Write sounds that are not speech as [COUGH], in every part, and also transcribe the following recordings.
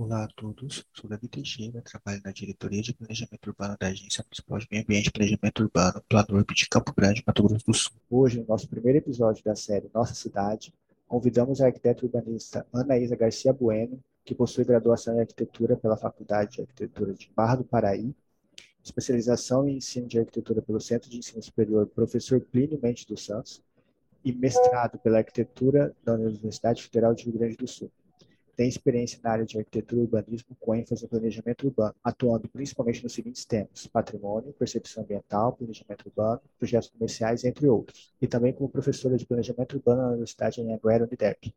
Olá a todos, sou Davi Teixeira, trabalho na Diretoria de Planejamento Urbano da Agência Municipal de Meio Ambiente e Planejamento Urbano, Planurb de Campo Grande, Mato Grosso do Sul. Hoje, no nosso primeiro episódio da série Nossa Cidade, convidamos a arquiteta urbanista Anaísa Garcia Bueno, que possui graduação em arquitetura pela Faculdade de Arquitetura de Barra do Paraí, especialização em ensino de arquitetura pelo Centro de Ensino Superior Professor Plínio Mendes dos Santos e mestrado pela arquitetura da Universidade Federal de Rio Grande do Sul tem experiência na área de arquitetura e urbanismo com ênfase em planejamento urbano, atuando principalmente nos seguintes temas: patrimônio, percepção ambiental, planejamento urbano, projetos comerciais, entre outros. E também como professora de planejamento urbano na Universidade Anhanguera Uniderp.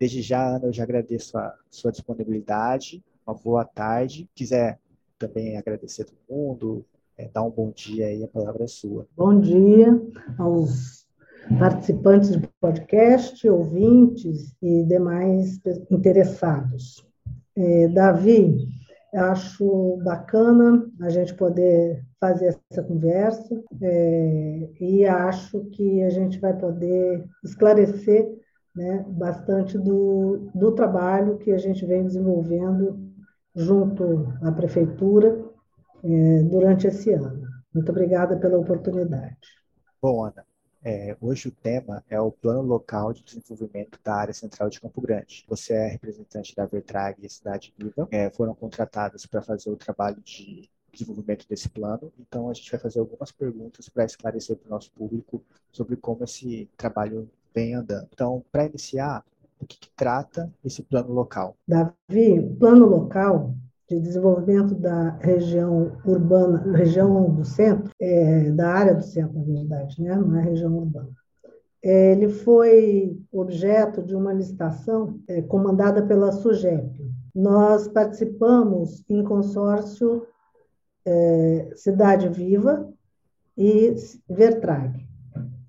Desde já, Ana, eu já agradeço a sua disponibilidade. Uma boa tarde. Quiser também agradecer a todo mundo, é, dar um bom dia aí, a palavra é sua. Bom dia aos participantes do podcast, ouvintes e demais interessados. É, Davi, acho bacana a gente poder fazer essa conversa é, e acho que a gente vai poder esclarecer né, bastante do, do trabalho que a gente vem desenvolvendo junto à prefeitura é, durante esse ano. Muito obrigada pela oportunidade. Bom, Ana, é, hoje o tema é o Plano Local de Desenvolvimento da Área Central de Campo Grande. Você é representante da Vertrag e Cidade Viva. É, foram contratados para fazer o trabalho de desenvolvimento desse plano. Então, a gente vai fazer algumas perguntas para esclarecer para o nosso público sobre como esse trabalho vem andando. Então, para iniciar, o que, que trata esse plano local? Davi, plano local de desenvolvimento da região urbana, região do centro, é, da área do centro, na verdade, né? não é região urbana. É, ele foi objeto de uma licitação é, comandada pela SUGEP. Nós participamos em consórcio é, Cidade Viva e Vertrag,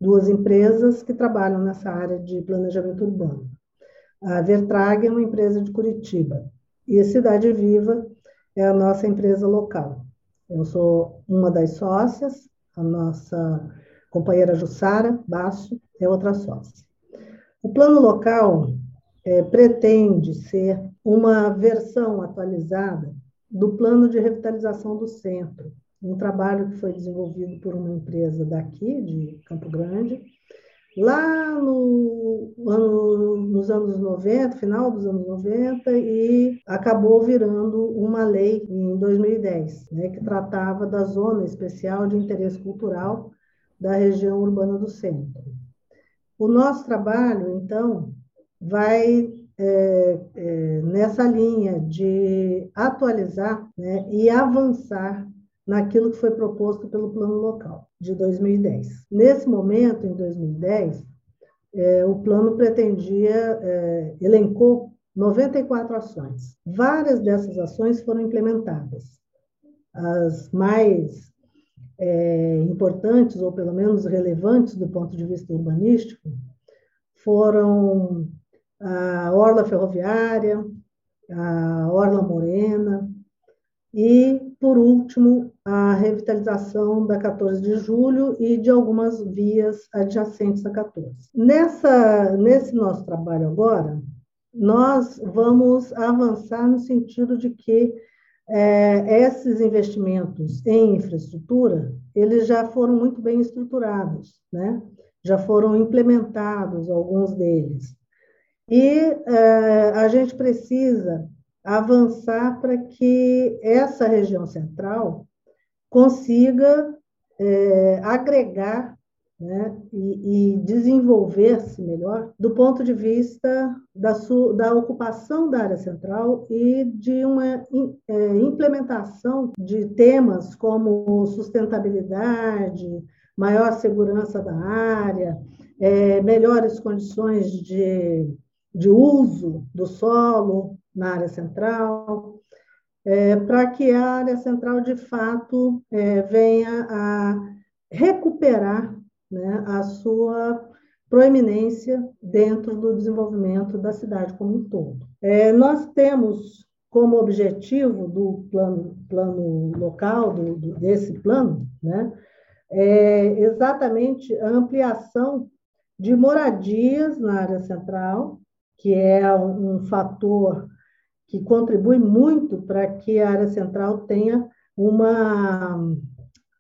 duas empresas que trabalham nessa área de planejamento urbano. A Vertrag é uma empresa de Curitiba, e a Cidade Viva é a nossa empresa local. Eu sou uma das sócias, a nossa companheira Jussara Basso é outra sócia. O plano local é, pretende ser uma versão atualizada do plano de revitalização do centro, um trabalho que foi desenvolvido por uma empresa daqui, de Campo Grande, lá no ano, nos anos 90, final dos anos 90, e acabou virando uma lei em 2010, né, que tratava da zona especial de interesse cultural da região urbana do centro. O nosso trabalho, então, vai é, é, nessa linha de atualizar né, e avançar naquilo que foi proposto pelo plano local de 2010. Nesse momento, em 2010, é, o plano pretendia, é, elencou 94 ações. Várias dessas ações foram implementadas. As mais é, importantes, ou pelo menos relevantes do ponto de vista urbanístico, foram a Orla Ferroviária, a Orla Morena, e, por último, a revitalização da 14 de julho e de algumas vias adjacentes a 14. Nessa, nesse nosso trabalho agora, nós vamos avançar no sentido de que é, esses investimentos em infraestrutura, eles já foram muito bem estruturados, né? já foram implementados alguns deles. E é, a gente precisa avançar para que essa região central consiga é, agregar né, e, e desenvolver-se melhor do ponto de vista da, sua, da ocupação da área central e de uma é, implementação de temas como sustentabilidade, maior segurança da área, é, melhores condições de, de uso do solo, na área central, é, para que a área central, de fato, é, venha a recuperar né, a sua proeminência dentro do desenvolvimento da cidade como um todo. É, nós temos como objetivo do plano, plano local, do, desse plano, né, é exatamente a ampliação de moradias na área central, que é um, um fator que contribui muito para que a área central tenha uma,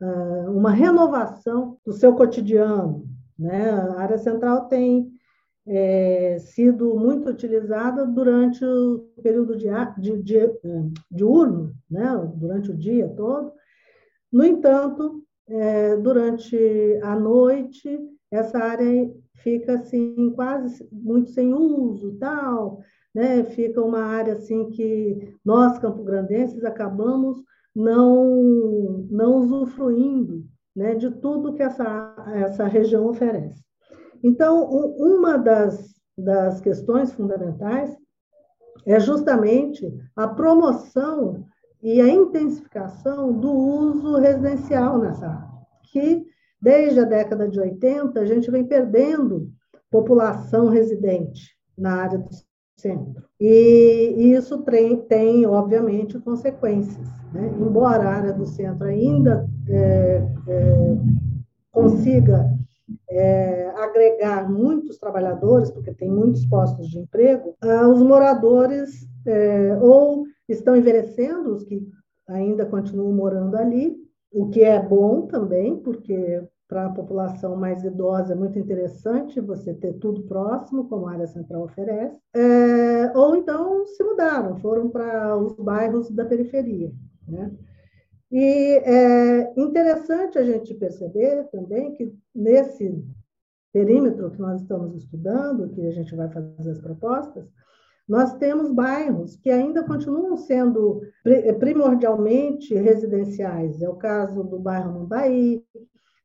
ah, uma renovação do seu cotidiano. Né? A área central tem é, sido muito utilizada durante o período de, de, de, diurno, né? durante o dia todo. No entanto, é, durante a noite, essa área fica assim quase muito sem uso, tal, né? Fica uma área assim que nós campograndenses acabamos não não usufruindo, né, de tudo que essa essa região oferece. Então, uma das das questões fundamentais é justamente a promoção e a intensificação do uso residencial nessa área, que desde a década de 80 a gente vem perdendo população residente na área do centro. E isso tem, tem obviamente, consequências. Né? Embora a área do centro ainda é, é, consiga é, agregar muitos trabalhadores, porque tem muitos postos de emprego, ah, os moradores é, ou estão envelhecendo, os que ainda continuam morando ali, o que é bom também, porque para a população mais idosa é muito interessante você ter tudo próximo, como a área central oferece, é, ou então se mudaram, foram para os bairros da periferia. Né? E é interessante a gente perceber também que nesse perímetro que nós estamos estudando, que a gente vai fazer as propostas, nós temos bairros que ainda continuam sendo primordialmente residenciais. É o caso do bairro Mumbai,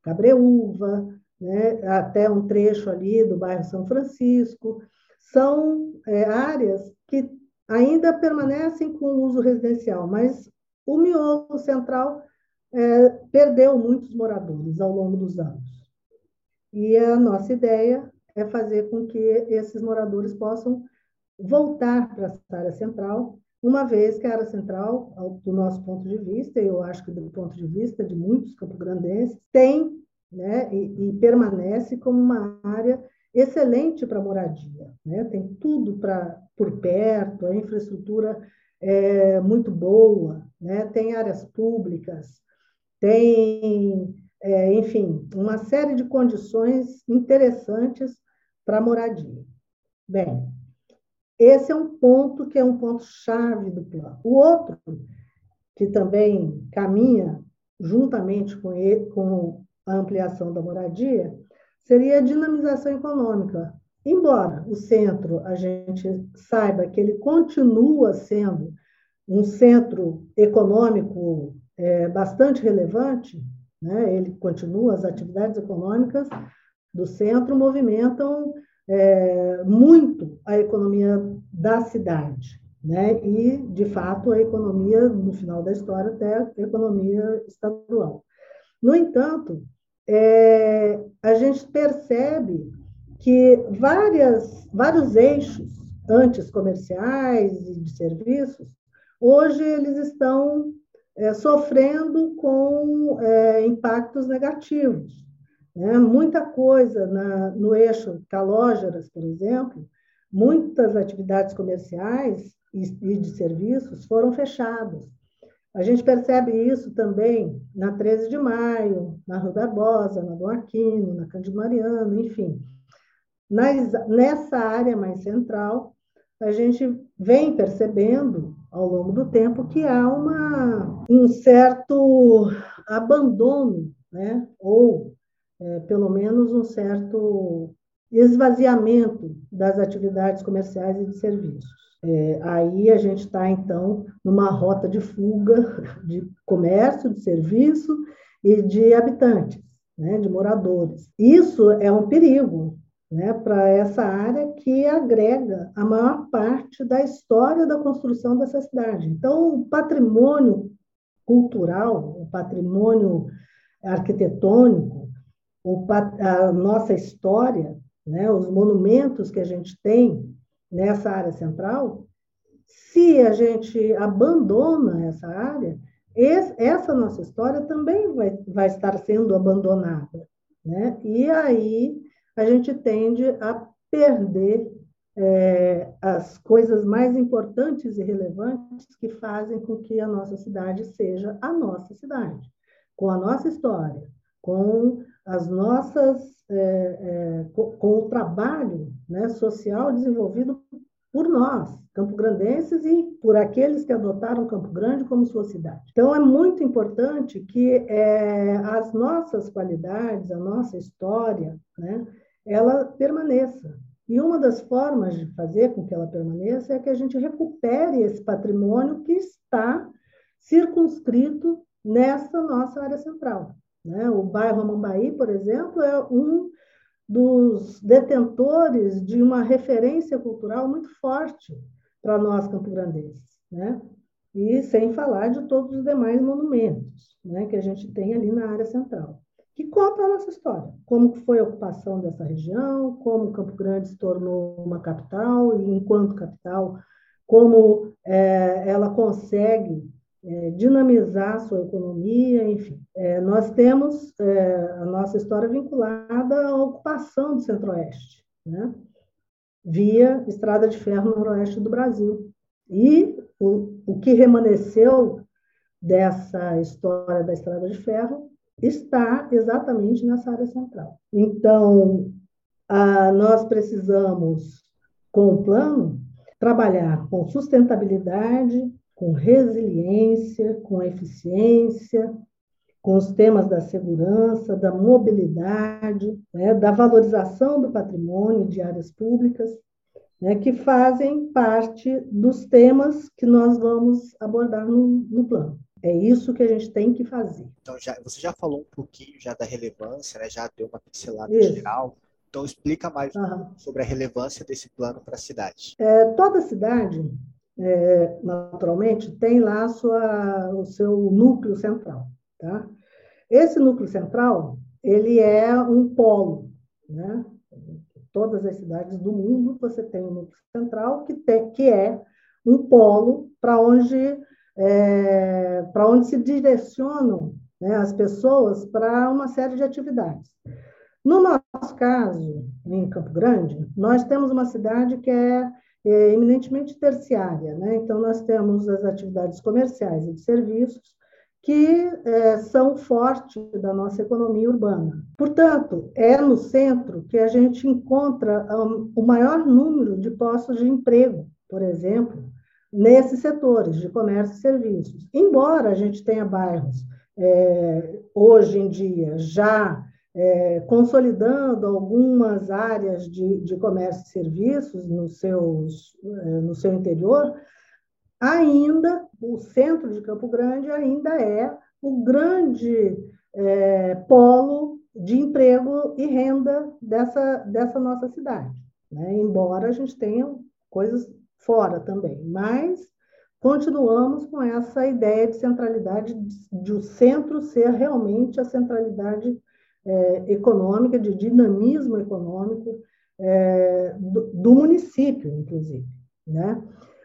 Cabreúva, né, até um trecho ali do bairro São Francisco, são é, áreas que ainda permanecem com uso residencial, mas o miolo central é, perdeu muitos moradores ao longo dos anos. E a nossa ideia é fazer com que esses moradores possam voltar para a área central uma vez que a área central, do nosso ponto de vista, e eu acho que do ponto de vista de muitos campograndenses, tem né, e, e permanece como uma área excelente para moradia. Né? Tem tudo para por perto, a infraestrutura é muito boa, né? tem áreas públicas, tem, é, enfim, uma série de condições interessantes para moradia. Bem, esse é um ponto que é um ponto chave do plano. O outro, que também caminha juntamente com, ele, com a ampliação da moradia, seria a dinamização econômica. Embora o centro, a gente saiba que ele continua sendo um centro econômico é, bastante relevante, né? ele continua, as atividades econômicas do centro movimentam é, muito a economia da cidade, né? E, de fato, a economia, no final da história, até a economia estadual. No entanto, é, a gente percebe que várias, vários eixos antes comerciais e de serviços, hoje eles estão é, sofrendo com é, impactos negativos. Né? Muita coisa na, no eixo Calógeras, por exemplo, muitas atividades comerciais e, e de serviços foram fechadas. A gente percebe isso também na 13 de maio, na Rua Barbosa, na Dom Aquino, na Cândido Mariano, enfim. Nas, nessa área mais central, a gente vem percebendo ao longo do tempo que há uma, um certo abandono, né? ou é, pelo menos um certo esvaziamento das atividades comerciais e de serviços. É, aí a gente está, então, numa rota de fuga [LAUGHS] de comércio, de serviço e de habitantes, né, de moradores. Isso é um perigo né, para essa área que agrega a maior parte da história da construção dessa cidade. Então, o patrimônio cultural, o patrimônio arquitetônico, a nossa história, né, os monumentos que a gente tem nessa área central, se a gente abandona essa área, essa nossa história também vai, vai estar sendo abandonada. Né? E aí a gente tende a perder é, as coisas mais importantes e relevantes que fazem com que a nossa cidade seja a nossa cidade, com a nossa história, com as nossas, é, é, com, com, o trabalho né, social desenvolvido por nós, campograndenses, e por aqueles que adotaram Campo Grande como sua cidade. Então, é muito importante que é, as nossas qualidades, a nossa história, né, ela permaneça. E uma das formas de fazer com que ela permaneça é que a gente recupere esse patrimônio que está circunscrito nessa nossa área central. Né? O bairro Amambaí, por exemplo, é um dos detentores de uma referência cultural muito forte para nós campograndenses, né? E sem falar de todos os demais monumentos, né, que a gente tem ali na área central, que contam a nossa história, como foi a ocupação dessa região, como Campo Grande se tornou uma capital e enquanto capital, como é, ela consegue é, dinamizar a sua economia, enfim. É, nós temos é, a nossa história vinculada à ocupação do Centro-Oeste, né? via Estrada de Ferro no Noroeste do Brasil. E o, o que remanesceu dessa história da Estrada de Ferro está exatamente nessa área central. Então, a, nós precisamos, com o plano, trabalhar com sustentabilidade, com resiliência, com eficiência, com os temas da segurança, da mobilidade, né, da valorização do patrimônio de áreas públicas, né, que fazem parte dos temas que nós vamos abordar no, no, plano. É isso que a gente tem que fazer. Então, já, você já falou um pouquinho já da relevância, né, já deu uma pincelada isso. geral. Então, explica mais uhum. sobre a relevância desse plano para a cidade. É, toda cidade é, naturalmente, tem lá sua, o seu núcleo central. Tá? Esse núcleo central, ele é um polo. Né? Todas as cidades do mundo, você tem um núcleo central que, tem, que é um polo para onde, é, para onde se direcionam né, as pessoas para uma série de atividades. No nosso caso, em Campo Grande, nós temos uma cidade que é é, eminentemente terciária. Né? Então, nós temos as atividades comerciais e de serviços, que é, são forte da nossa economia urbana. Portanto, é no centro que a gente encontra um, o maior número de postos de emprego, por exemplo, nesses setores de comércio e serviços. Embora a gente tenha bairros, é, hoje em dia, já é, consolidando algumas áreas de, de comércio e serviços no, seus, é, no seu interior, ainda o centro de Campo Grande ainda é o grande é, polo de emprego e renda dessa, dessa nossa cidade. Né? Embora a gente tenha coisas fora também, mas continuamos com essa ideia de centralidade, de o centro ser realmente a centralidade é, econômica, de dinamismo econômico é, do, do, município, inclusive. Né?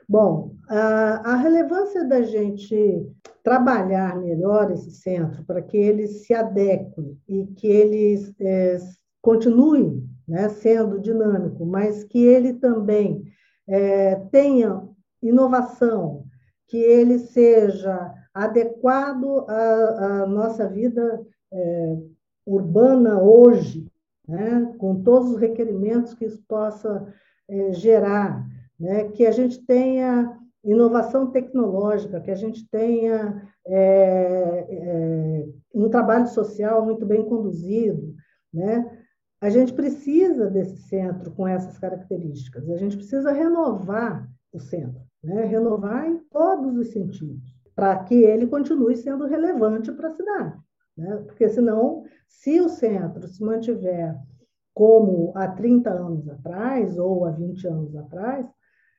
Bom, a, a, relevância da gente trabalhar melhor esse centro para que ele se adeque e que ele é, continue né, sendo dinâmico, mas que ele também é, tenha inovação, que ele seja adequado à, à nossa vida é, urbana hoje, né, com todos os requerimentos que isso possa é, gerar, né, que a gente tenha inovação tecnológica, que a gente tenha é, é, um trabalho social muito bem conduzido, né? A gente precisa desse centro com essas características. A gente precisa renovar o centro, né? Renovar em todos os sentidos, para que ele continue sendo relevante para a cidade. Né? Porque senão, se o centro se mantiver como há 30 anos atrás ou há 20 anos atrás,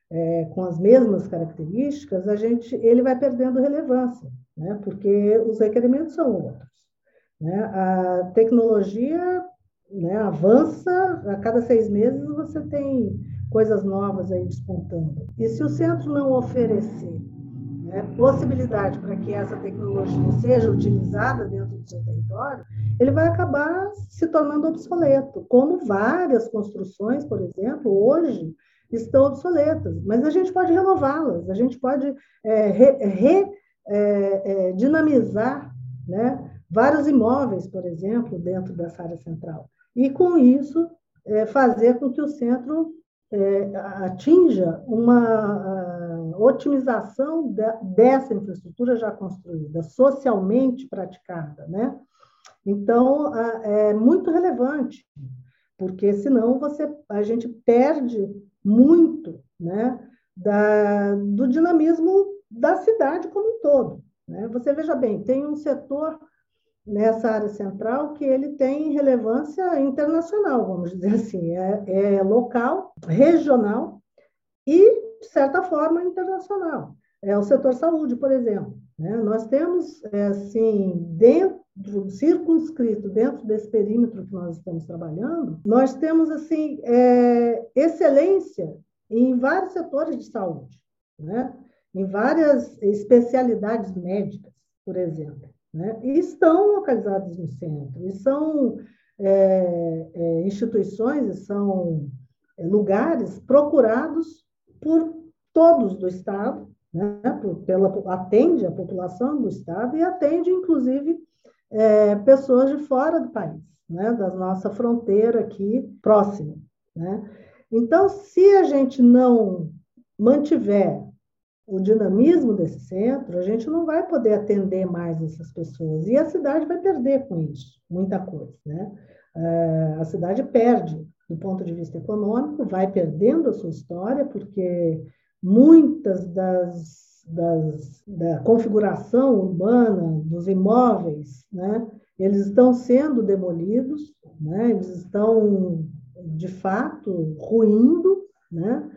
é, com as mesmas características, a gente, ele vai perdendo relevância, né? porque os requerimentos são outros. Né? A tecnologia né, avança, a cada seis meses você tem coisas novas aí despontando. E se o centro não oferecer né, possibilidade para que essa tecnologia seja utilizada dentro do seu território, ele vai acabar se tornando obsoleto, como várias construções, por exemplo, hoje estão obsoletas, mas a gente pode renová-las, a gente pode é, re, re é, é, né, vários imóveis, por exemplo, dentro dessa área central. E, com isso, é, fazer com que o centro é, atinja uma otimização de, dessa infraestrutura já construída, socialmente praticada. Né? Então, é muito relevante, porque senão você, a gente perde muito né, da, do dinamismo da cidade como um todo. Né? Você veja bem, tem um setor nessa área central que ele tem relevância internacional, vamos dizer assim, é, é local, regional e, de certa forma, internacional. É o setor saúde, por exemplo. Né? Nós temos, é, assim, dentro circunscrito dentro desse perímetro que nós estamos trabalhando, nós temos assim é, excelência em vários setores de saúde, né? em várias especialidades médicas, por exemplo né? e estão localizados no centro, e são é, é, instituições, e são é, lugares procurados por todos do Estado, né? pela, atende a população do Estado e atende, inclusive, é, pessoas de fora do país, né? da nossa fronteira aqui próxima. Né? Então, se a gente não mantiver o dinamismo desse centro, a gente não vai poder atender mais essas pessoas. E a cidade vai perder com isso, muita coisa. Né? É, a cidade perde do ponto de vista econômico, vai perdendo a sua história, porque muitas das, das da configuração urbana dos imóveis, né, eles estão sendo demolidos, né, eles estão de fato ruindo, né,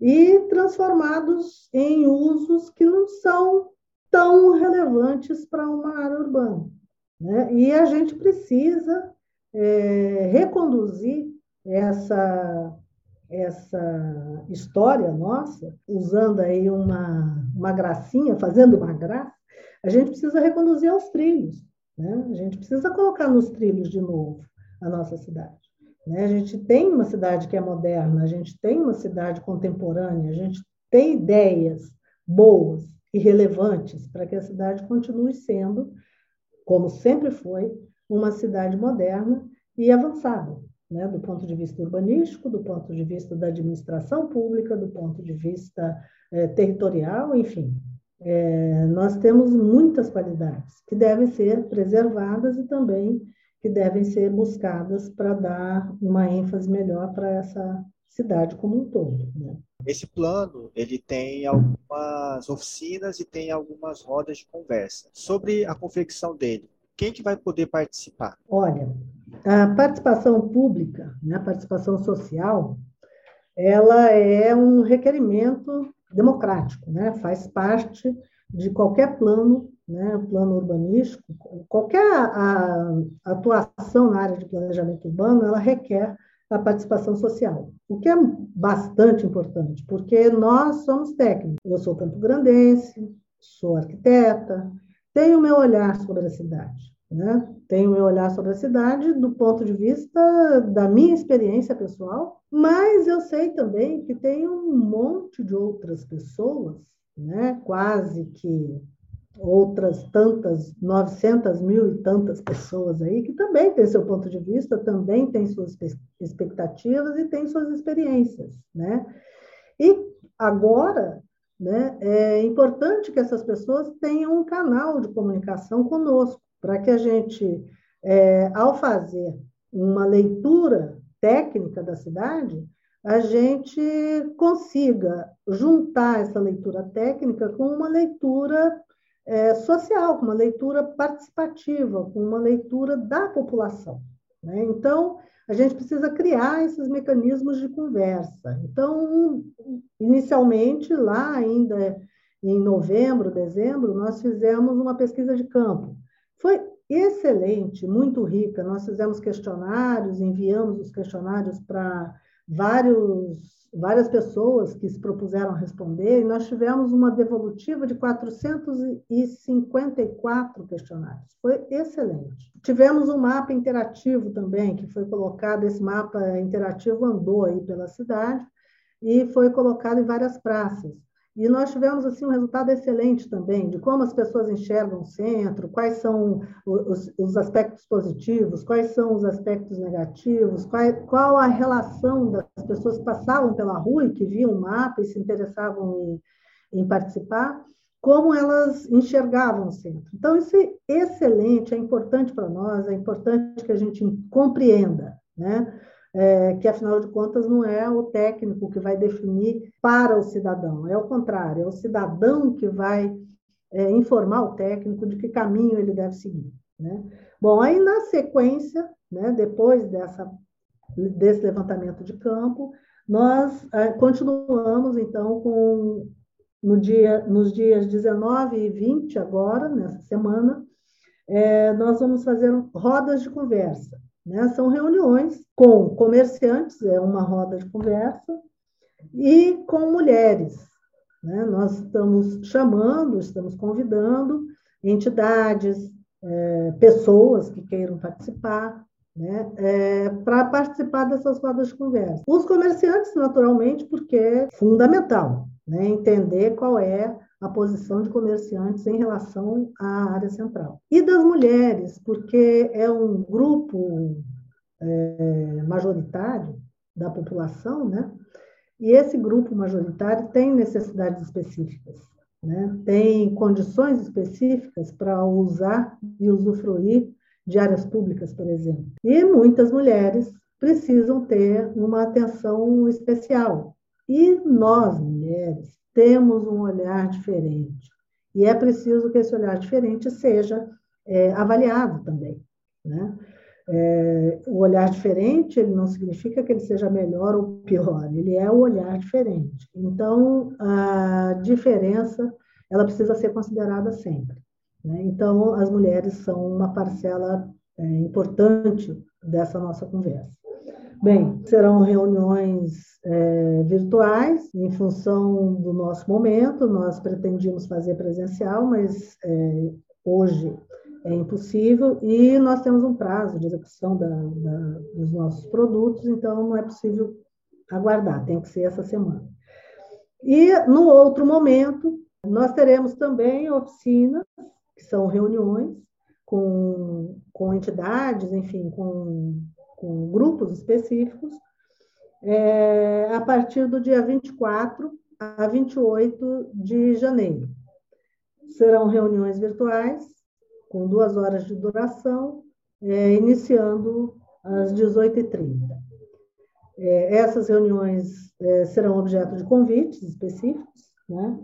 e transformados em usos que não são tão relevantes para uma área urbana. Né? E a gente precisa é, reconduzir essa, essa história nossa, usando aí uma, uma gracinha, fazendo uma graça, a gente precisa reconduzir aos trilhos. Né? A gente precisa colocar nos trilhos de novo a nossa cidade. Né? A gente tem uma cidade que é moderna, a gente tem uma cidade contemporânea, a gente tem ideias boas e relevantes para que a cidade continue sendo, como sempre foi, uma cidade moderna e avançada, né? do ponto de vista urbanístico, do ponto de vista da administração pública, do ponto de vista é, territorial, enfim. É, nós temos muitas qualidades que devem ser preservadas e também que devem ser buscadas para dar uma ênfase melhor para essa cidade como um todo. Né? Esse plano ele tem algumas oficinas e tem algumas rodas de conversa sobre a confecção dele. Quem que vai poder participar? Olha, a participação pública, né, a participação social, ela é um requerimento democrático, né? faz parte de qualquer plano né, plano urbanístico, qualquer atuação na área de planejamento urbano, ela requer a participação social, o que é bastante importante, porque nós somos técnicos. Eu sou campo-grandense, sou arquiteta, tenho meu olhar sobre a cidade, né? Tenho meu olhar sobre a cidade do ponto de vista da minha experiência pessoal, mas eu sei também que tem um monte de outras pessoas, né? Quase que outras tantas, 900 mil e tantas pessoas aí, que também têm seu ponto de vista, também têm suas expectativas e têm suas experiências, né? E agora, né, é importante que essas pessoas tenham um canal de comunicação conosco, para que a gente, é, ao fazer uma leitura técnica da cidade, a gente consiga juntar essa leitura técnica com uma leitura é, social, com uma leitura participativa, com uma leitura da população. Né? Então, a gente precisa criar esses mecanismos de conversa. Então, inicialmente, lá ainda em novembro, dezembro, nós fizemos uma pesquisa de campo. Foi excelente, muito rica. Nós fizemos questionários, enviamos os questionários para várias pessoas que se propuseram responder, e nós tivemos uma devolutiva de 454 questionários. Foi excelente. Tivemos um mapa interativo também, que foi colocado, esse mapa interativo andou aí pela cidade, e foi colocado em várias praças. E nós tivemos assim um resultado excelente também de como as pessoas enxergam o centro, quais são os, os aspectos positivos, quais são os aspectos negativos, qual, qual, a relação das pessoas que passavam pela rua e que viam o mapa e se interessavam em, em participar, como elas enxergavam o centro. Então, isso é excelente, é importante para nós, é importante que a gente compreenda, né? É, que afinal de contas não é o técnico que vai definir para o cidadão, é o contrário, é o cidadão que vai é, informar o técnico de que caminho ele deve seguir. Né? Bom, aí na sequência, né, depois dessa, desse levantamento de campo, nós é, continuamos então com no dia, nos dias 19 e 20 agora, nessa semana, é, nós vamos fazer rodas de conversa. Né? São reuniões com comerciantes, é uma roda de conversa, e com mulheres. Né? Nós estamos chamando, estamos convidando entidades, é, pessoas que queiram participar, né, é, para participar dessas rodas de conversa. Os comerciantes, naturalmente, porque é fundamental né, entender qual é a posição de comerciantes em relação à área central. E das mulheres, porque é um grupo é, majoritário da população, né? E esse grupo majoritário tem necessidades específicas, né? tem condições específicas para usar e usufruir de áreas públicas, por exemplo. E muitas mulheres precisam ter uma atenção especial. E nós, mulheres, temos um olhar diferente. E é preciso que esse olhar diferente seja é, avaliado também. Né? É, o olhar diferente ele não significa que ele seja melhor ou pior, ele é o olhar diferente. Então, a diferença ela precisa ser considerada sempre. Né? Então, as mulheres são uma parcela é, importante dessa nossa conversa. Bem, serão reuniões é, virtuais, em função do nosso momento. Nós pretendíamos fazer presencial, mas é, hoje é impossível e nós temos um prazo de execução da, da, dos nossos produtos, então não é possível aguardar, tem que ser essa semana. E no outro momento, nós teremos também oficinas, que são reuniões com, com entidades, enfim, com com grupos específicos, é, a partir do dia 24 a 28 de janeiro. Serão reuniões virtuais, com duas horas de duração, é, iniciando às 18h30. É, essas reuniões é, serão objeto de convites específicos, né?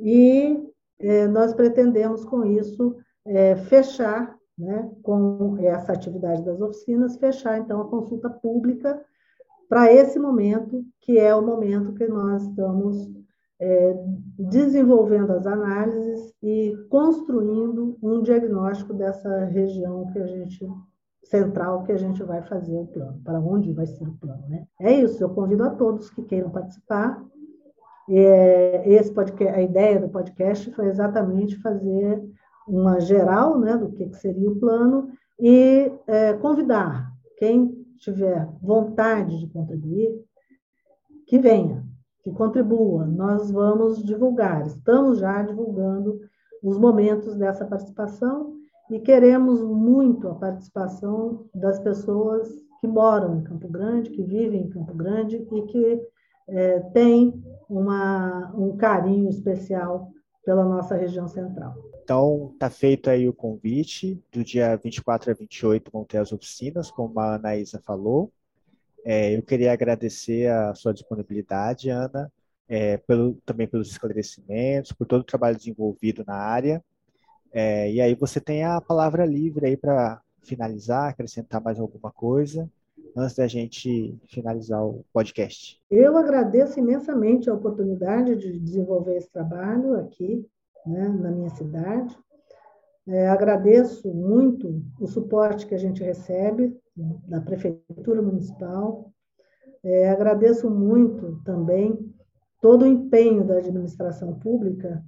e é, nós pretendemos, com isso, é, fechar né, com essa atividade das oficinas, fechar então a consulta pública para esse momento, que é o momento que nós estamos é, desenvolvendo as análises e construindo um diagnóstico dessa região que a gente central que a gente vai fazer o plano, para onde vai ser o plano, né? É isso. Eu convido a todos que queiram participar. É, esse podcast, a ideia do podcast foi exatamente fazer uma geral né, do que, seria o plano e é, convidar quem tiver vontade de contribuir, que venha, que contribua. Nós vamos divulgar, estamos já divulgando os momentos dessa participação e queremos muito a participação das pessoas que moram em Campo Grande, que vivem em Campo Grande e que é, têm uma, um carinho especial pela nossa região central. Então, está feito aí o convite. Do dia 24 a 28 vão ter as oficinas, como a Anaísa falou. É, eu queria agradecer a sua disponibilidade, Ana, é, pelo, também pelos esclarecimentos, por todo o trabalho desenvolvido na área. É, e aí você tem a palavra livre aí para finalizar, acrescentar mais alguma coisa, antes da gente finalizar o podcast. Eu agradeço imensamente a oportunidade de desenvolver esse trabalho aqui né, na minha cidade. É, agradeço muito o suporte que a gente recebe da Prefeitura Municipal. É, agradeço muito também todo o empenho da administração pública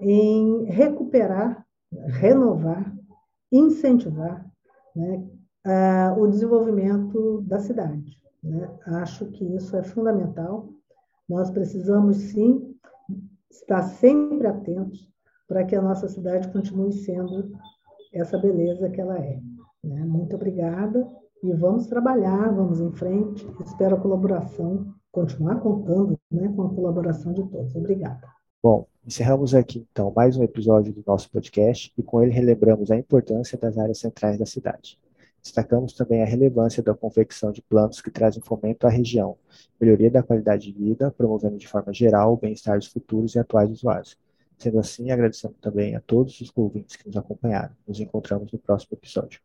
em recuperar, renovar, incentivar né, a, o desenvolvimento da cidade. Né? Acho que isso é fundamental Nós precisamos, sim, estar sempre atentos para que a nossa cidade continue sendo essa beleza que ela é. Né? Muito obrigada e vamos trabalhar, vamos em frente. Espero a colaboração, continuar contando né, com a colaboração de todos. Obrigada. Bom, encerramos aqui então mais um episódio do nosso podcast e com ele relembramos a importância das áreas centrais da cidade. Destacamos também a relevância da confecção de planos que trazem fomento à região, melhoria da qualidade de vida, promovendo de forma geral o bem-estar dos futuros e atuais usuários. Sendo assim, agradecemos também a todos os ouvintes que nos acompanharam. Nos encontramos no próximo episódio.